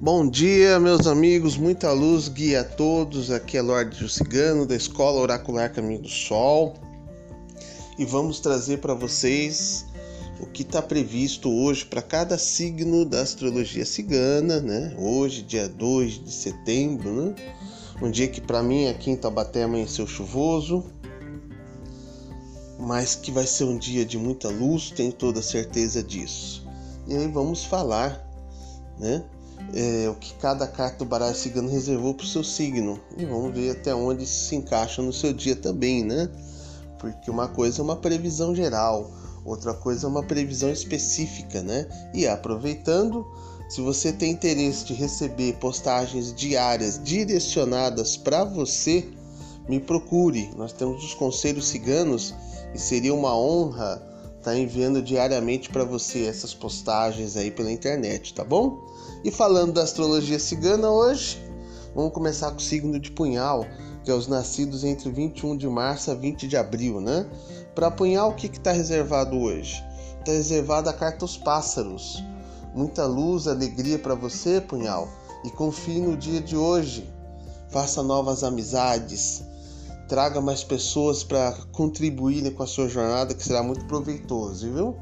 Bom dia, meus amigos, muita luz guia a todos. Aqui é Lorde Cigano, da Escola Oracular Caminho do Sol, e vamos trazer para vocês o que está previsto hoje para cada signo da astrologia cigana, né? Hoje, dia 2 de setembro, né? Um dia que para mim aqui em Taubaté amanheceu chuvoso, mas que vai ser um dia de muita luz, tenho toda certeza disso. E aí vamos falar, né? É, o que cada carta do baralho cigano reservou para o seu signo. E vamos ver até onde se encaixa no seu dia também, né? Porque uma coisa é uma previsão geral, outra coisa é uma previsão específica, né? E aproveitando, se você tem interesse de receber postagens diárias direcionadas para você, me procure. Nós temos os conselhos ciganos e seria uma honra tá enviando diariamente para você essas postagens aí pela internet, tá bom? E falando da astrologia cigana hoje, vamos começar com o signo de Punhal, que é os nascidos entre 21 de março a 20 de abril, né? Para Punhal, o que está reservado hoje? Está reservada a carta aos pássaros. Muita luz, alegria para você, Punhal, e confie no dia de hoje. Faça novas amizades, traga mais pessoas para contribuírem com a sua jornada, que será muito proveitoso, viu?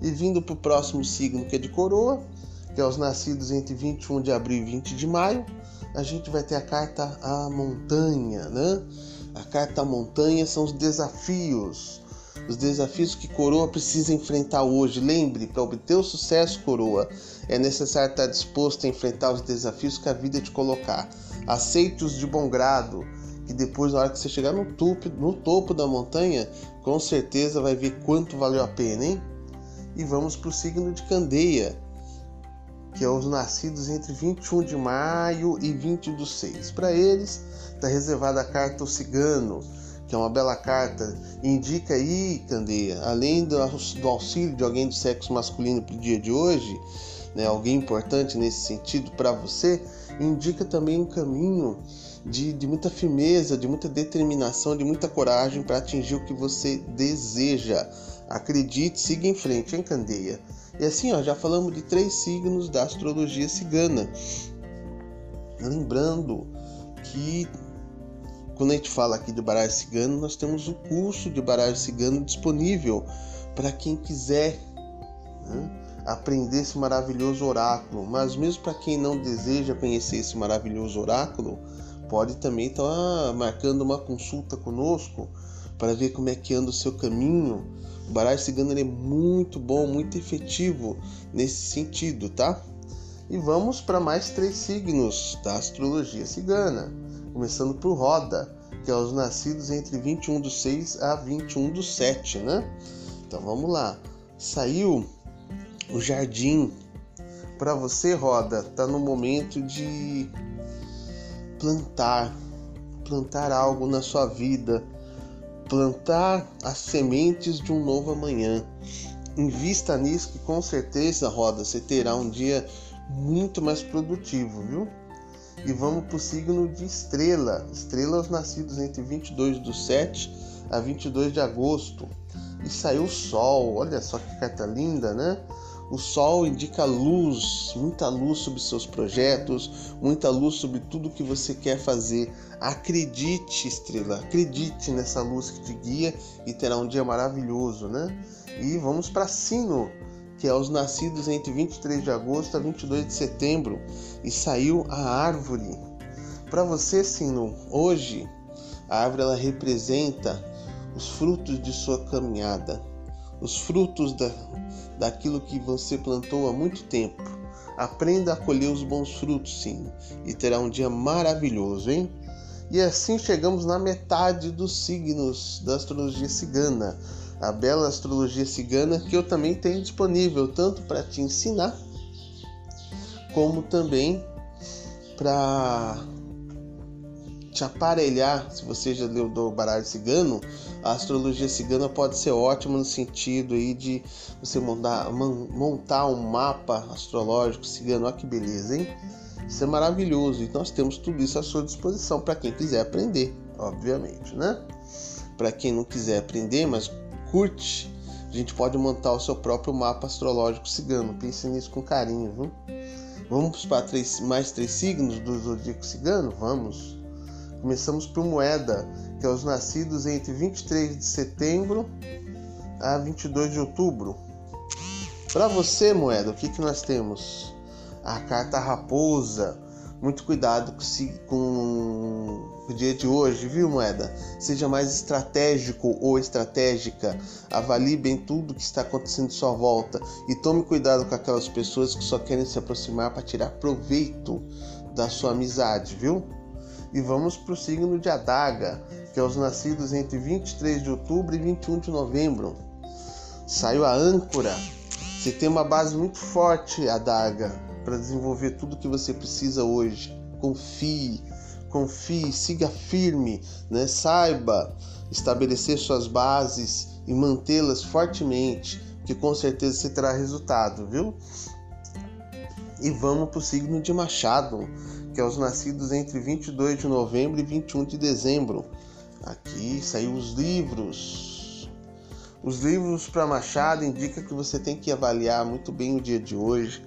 E vindo para o próximo signo, que é de coroa, que é os nascidos entre 21 de abril e 20 de maio, a gente vai ter a carta A Montanha, né? A carta A Montanha são os desafios, os desafios que Coroa precisa enfrentar hoje. Lembre, para obter o sucesso, Coroa, é necessário estar disposto a enfrentar os desafios que a vida te colocar. Aceite-os de bom grado, que depois, na hora que você chegar no topo, no topo da montanha, com certeza vai ver quanto valeu a pena, hein? E vamos para o signo de Candeia que é os nascidos entre 21 de maio e 20 do 6. Para eles, está reservada a carta O Cigano, que é uma bela carta, indica aí, Candeia, além do, auxílio de alguém do sexo masculino para o dia de hoje, né, alguém importante nesse sentido para você, indica também um caminho de, de muita firmeza, de muita determinação, de muita coragem para atingir o que você deseja. Acredite, siga em frente, hein, Candeia? E assim, ó, já falamos de três signos da astrologia cigana. Lembrando que quando a gente fala aqui de baralho cigano, nós temos o curso de baralho cigano disponível para quem quiser né, aprender esse maravilhoso oráculo. Mas mesmo para quem não deseja conhecer esse maravilhoso oráculo, pode também estar tá marcando uma consulta conosco para ver como é que anda o seu caminho. O baralho cigano é muito bom, muito efetivo nesse sentido, tá? E vamos para mais três signos da astrologia cigana, começando por Roda, que é os nascidos entre 21 do 6 a 21 do 7, né? Então vamos lá. Saiu o jardim. Para você, Roda, tá no momento de plantar, plantar algo na sua vida, plantar as sementes de um novo amanhã. Invista nisso que com certeza, Roda, você terá um dia muito mais produtivo, viu? E vamos para o signo de estrela. Estrelas nascidos entre 22 do 7 a 22 de agosto. E saiu o sol. Olha só que carta linda, né? O sol indica luz, muita luz sobre seus projetos, muita luz sobre tudo que você quer fazer. Acredite, estrela, acredite nessa luz que te guia e terá um dia maravilhoso, né? E vamos para Sino, que é os nascidos entre 23 de agosto a 22 de setembro, e saiu a árvore. Para você, Sino, hoje a árvore ela representa os frutos de sua caminhada, os frutos da, daquilo que você plantou há muito tempo. Aprenda a colher os bons frutos, sim, e terá um dia maravilhoso, hein? E assim chegamos na metade dos signos da astrologia cigana, a bela astrologia cigana que eu também tenho disponível tanto para te ensinar como também para te aparelhar, se você já leu do baralho cigano, a astrologia cigana pode ser ótima no sentido aí de você montar, montar um mapa astrológico cigano. Olha que beleza, hein? Isso é maravilhoso. E nós temos tudo isso à sua disposição para quem quiser aprender, obviamente, né? Para quem não quiser aprender, mas curte, a gente pode montar o seu próprio mapa astrológico cigano. Pense nisso com carinho, viu? Vamos para mais três signos do zodíaco cigano? Vamos. Começamos por moeda, que é os nascidos entre 23 de setembro a 22 de outubro. Para você, moeda, o que, que nós temos? A carta raposa. Muito cuidado com o dia de hoje, viu, moeda? Seja mais estratégico ou estratégica. Avalie bem tudo que está acontecendo à sua volta e tome cuidado com aquelas pessoas que só querem se aproximar para tirar proveito da sua amizade, viu? E vamos para o signo de Adaga, que é os nascidos entre 23 de outubro e 21 de novembro. Saiu a âncora. Você tem uma base muito forte, Adaga, para desenvolver tudo que você precisa hoje. Confie, confie, siga firme, né? saiba estabelecer suas bases e mantê-las fortemente, que com certeza você terá resultado, viu? E vamos para o signo de Machado, que é os nascidos entre 22 de novembro e 21 de dezembro. Aqui saiu os livros. Os livros para Machado indica que você tem que avaliar muito bem o dia de hoje.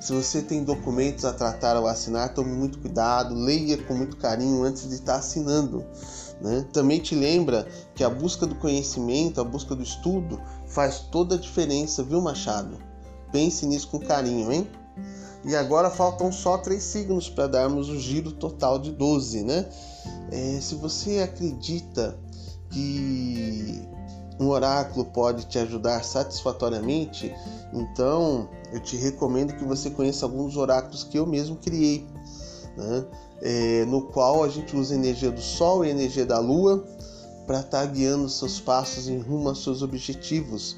Se você tem documentos a tratar ou assinar, tome muito cuidado, leia com muito carinho antes de estar assinando. Né? Também te lembra que a busca do conhecimento, a busca do estudo faz toda a diferença, viu, Machado? Pense nisso com carinho, hein? E agora faltam só três signos para darmos o giro total de 12, né? É, se você acredita que um oráculo pode te ajudar satisfatoriamente, então eu te recomendo que você conheça alguns oráculos que eu mesmo criei, né? é, no qual a gente usa a energia do Sol e a energia da Lua para estar tá guiando seus passos em rumo aos seus objetivos.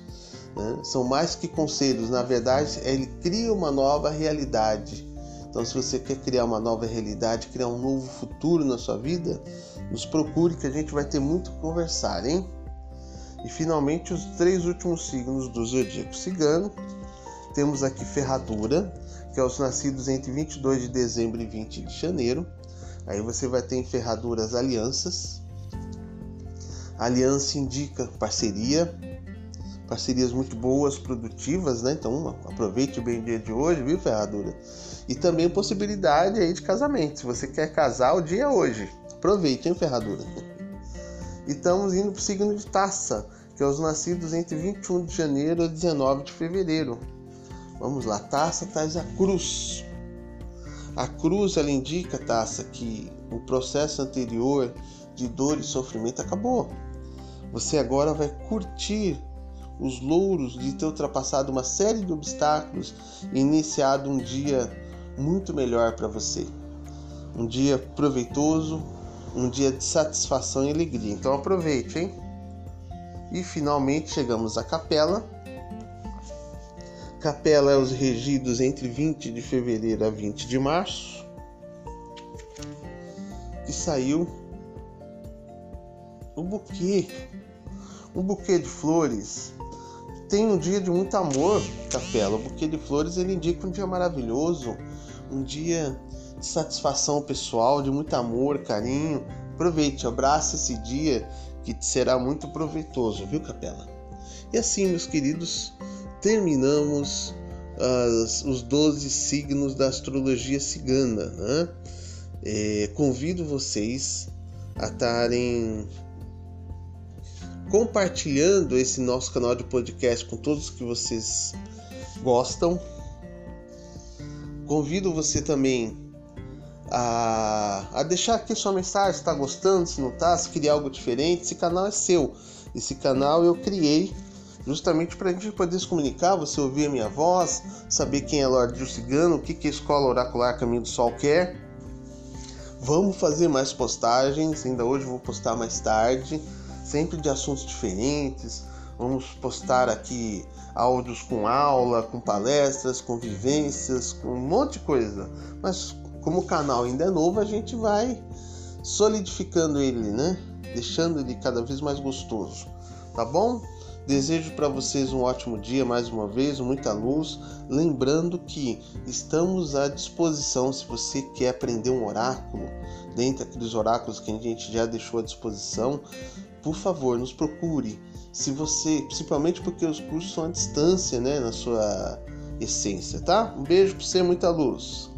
Né? São mais que conselhos, na verdade, ele cria uma nova realidade. Então, se você quer criar uma nova realidade, criar um novo futuro na sua vida, nos procure que a gente vai ter muito a conversar, hein? E finalmente, os três últimos signos do zodíaco cigano. Temos aqui Ferradura, que é os nascidos entre 22 de dezembro e 20 de janeiro. Aí você vai ter em Ferraduras alianças. aliança indica parceria, parcerias muito boas, produtivas, né? Então aproveite bem o dia de hoje, viu, Ferradura? E também possibilidade aí de casamento. Se você quer casar, o dia é hoje. Aproveite, hein, Ferradura? E estamos indo para o signo de Taça, que é os nascidos entre 21 de janeiro e 19 de fevereiro. Vamos lá, Taça traz a cruz. A cruz ela indica, Taça, que o processo anterior de dor e sofrimento acabou. Você agora vai curtir os louros de ter ultrapassado uma série de obstáculos e iniciado um dia muito melhor para você. Um dia proveitoso, um dia de satisfação e alegria. Então aproveite, hein? E finalmente chegamos à capela. Capela é os regidos entre 20 de fevereiro a 20 de março. E saiu o buquê. Um buquê de flores tem um dia de muito amor, Capela. O buquê de flores ele indica um dia maravilhoso, um dia de satisfação pessoal, de muito amor, carinho. Aproveite, abrace esse dia que te será muito proveitoso, viu, Capela? E assim, meus queridos, terminamos as, os 12 signos da astrologia cigana. Né? É, convido vocês a estarem compartilhando esse nosso canal de podcast com todos que vocês gostam. Convido você também a, a deixar aqui sua mensagem, se está gostando, se não está, se queria algo diferente. Esse canal é seu. Esse canal eu criei justamente para a gente poder se comunicar, você ouvir a minha voz, saber quem é Lorde Cigano, o que, que a Escola Oracular Caminho do Sol quer. Vamos fazer mais postagens, ainda hoje vou postar mais tarde sempre de assuntos diferentes. Vamos postar aqui áudios com aula, com palestras, com vivências, com um monte de coisa. Mas como o canal ainda é novo, a gente vai solidificando ele, né? Deixando ele cada vez mais gostoso. Tá bom? Desejo para vocês um ótimo dia mais uma vez, muita luz. Lembrando que estamos à disposição se você quer aprender um oráculo, dentre aqueles oráculos que a gente já deixou à disposição por favor, nos procure. Se você, principalmente porque os cursos são à distância, né, na sua essência, tá? Um beijo para você, muita luz.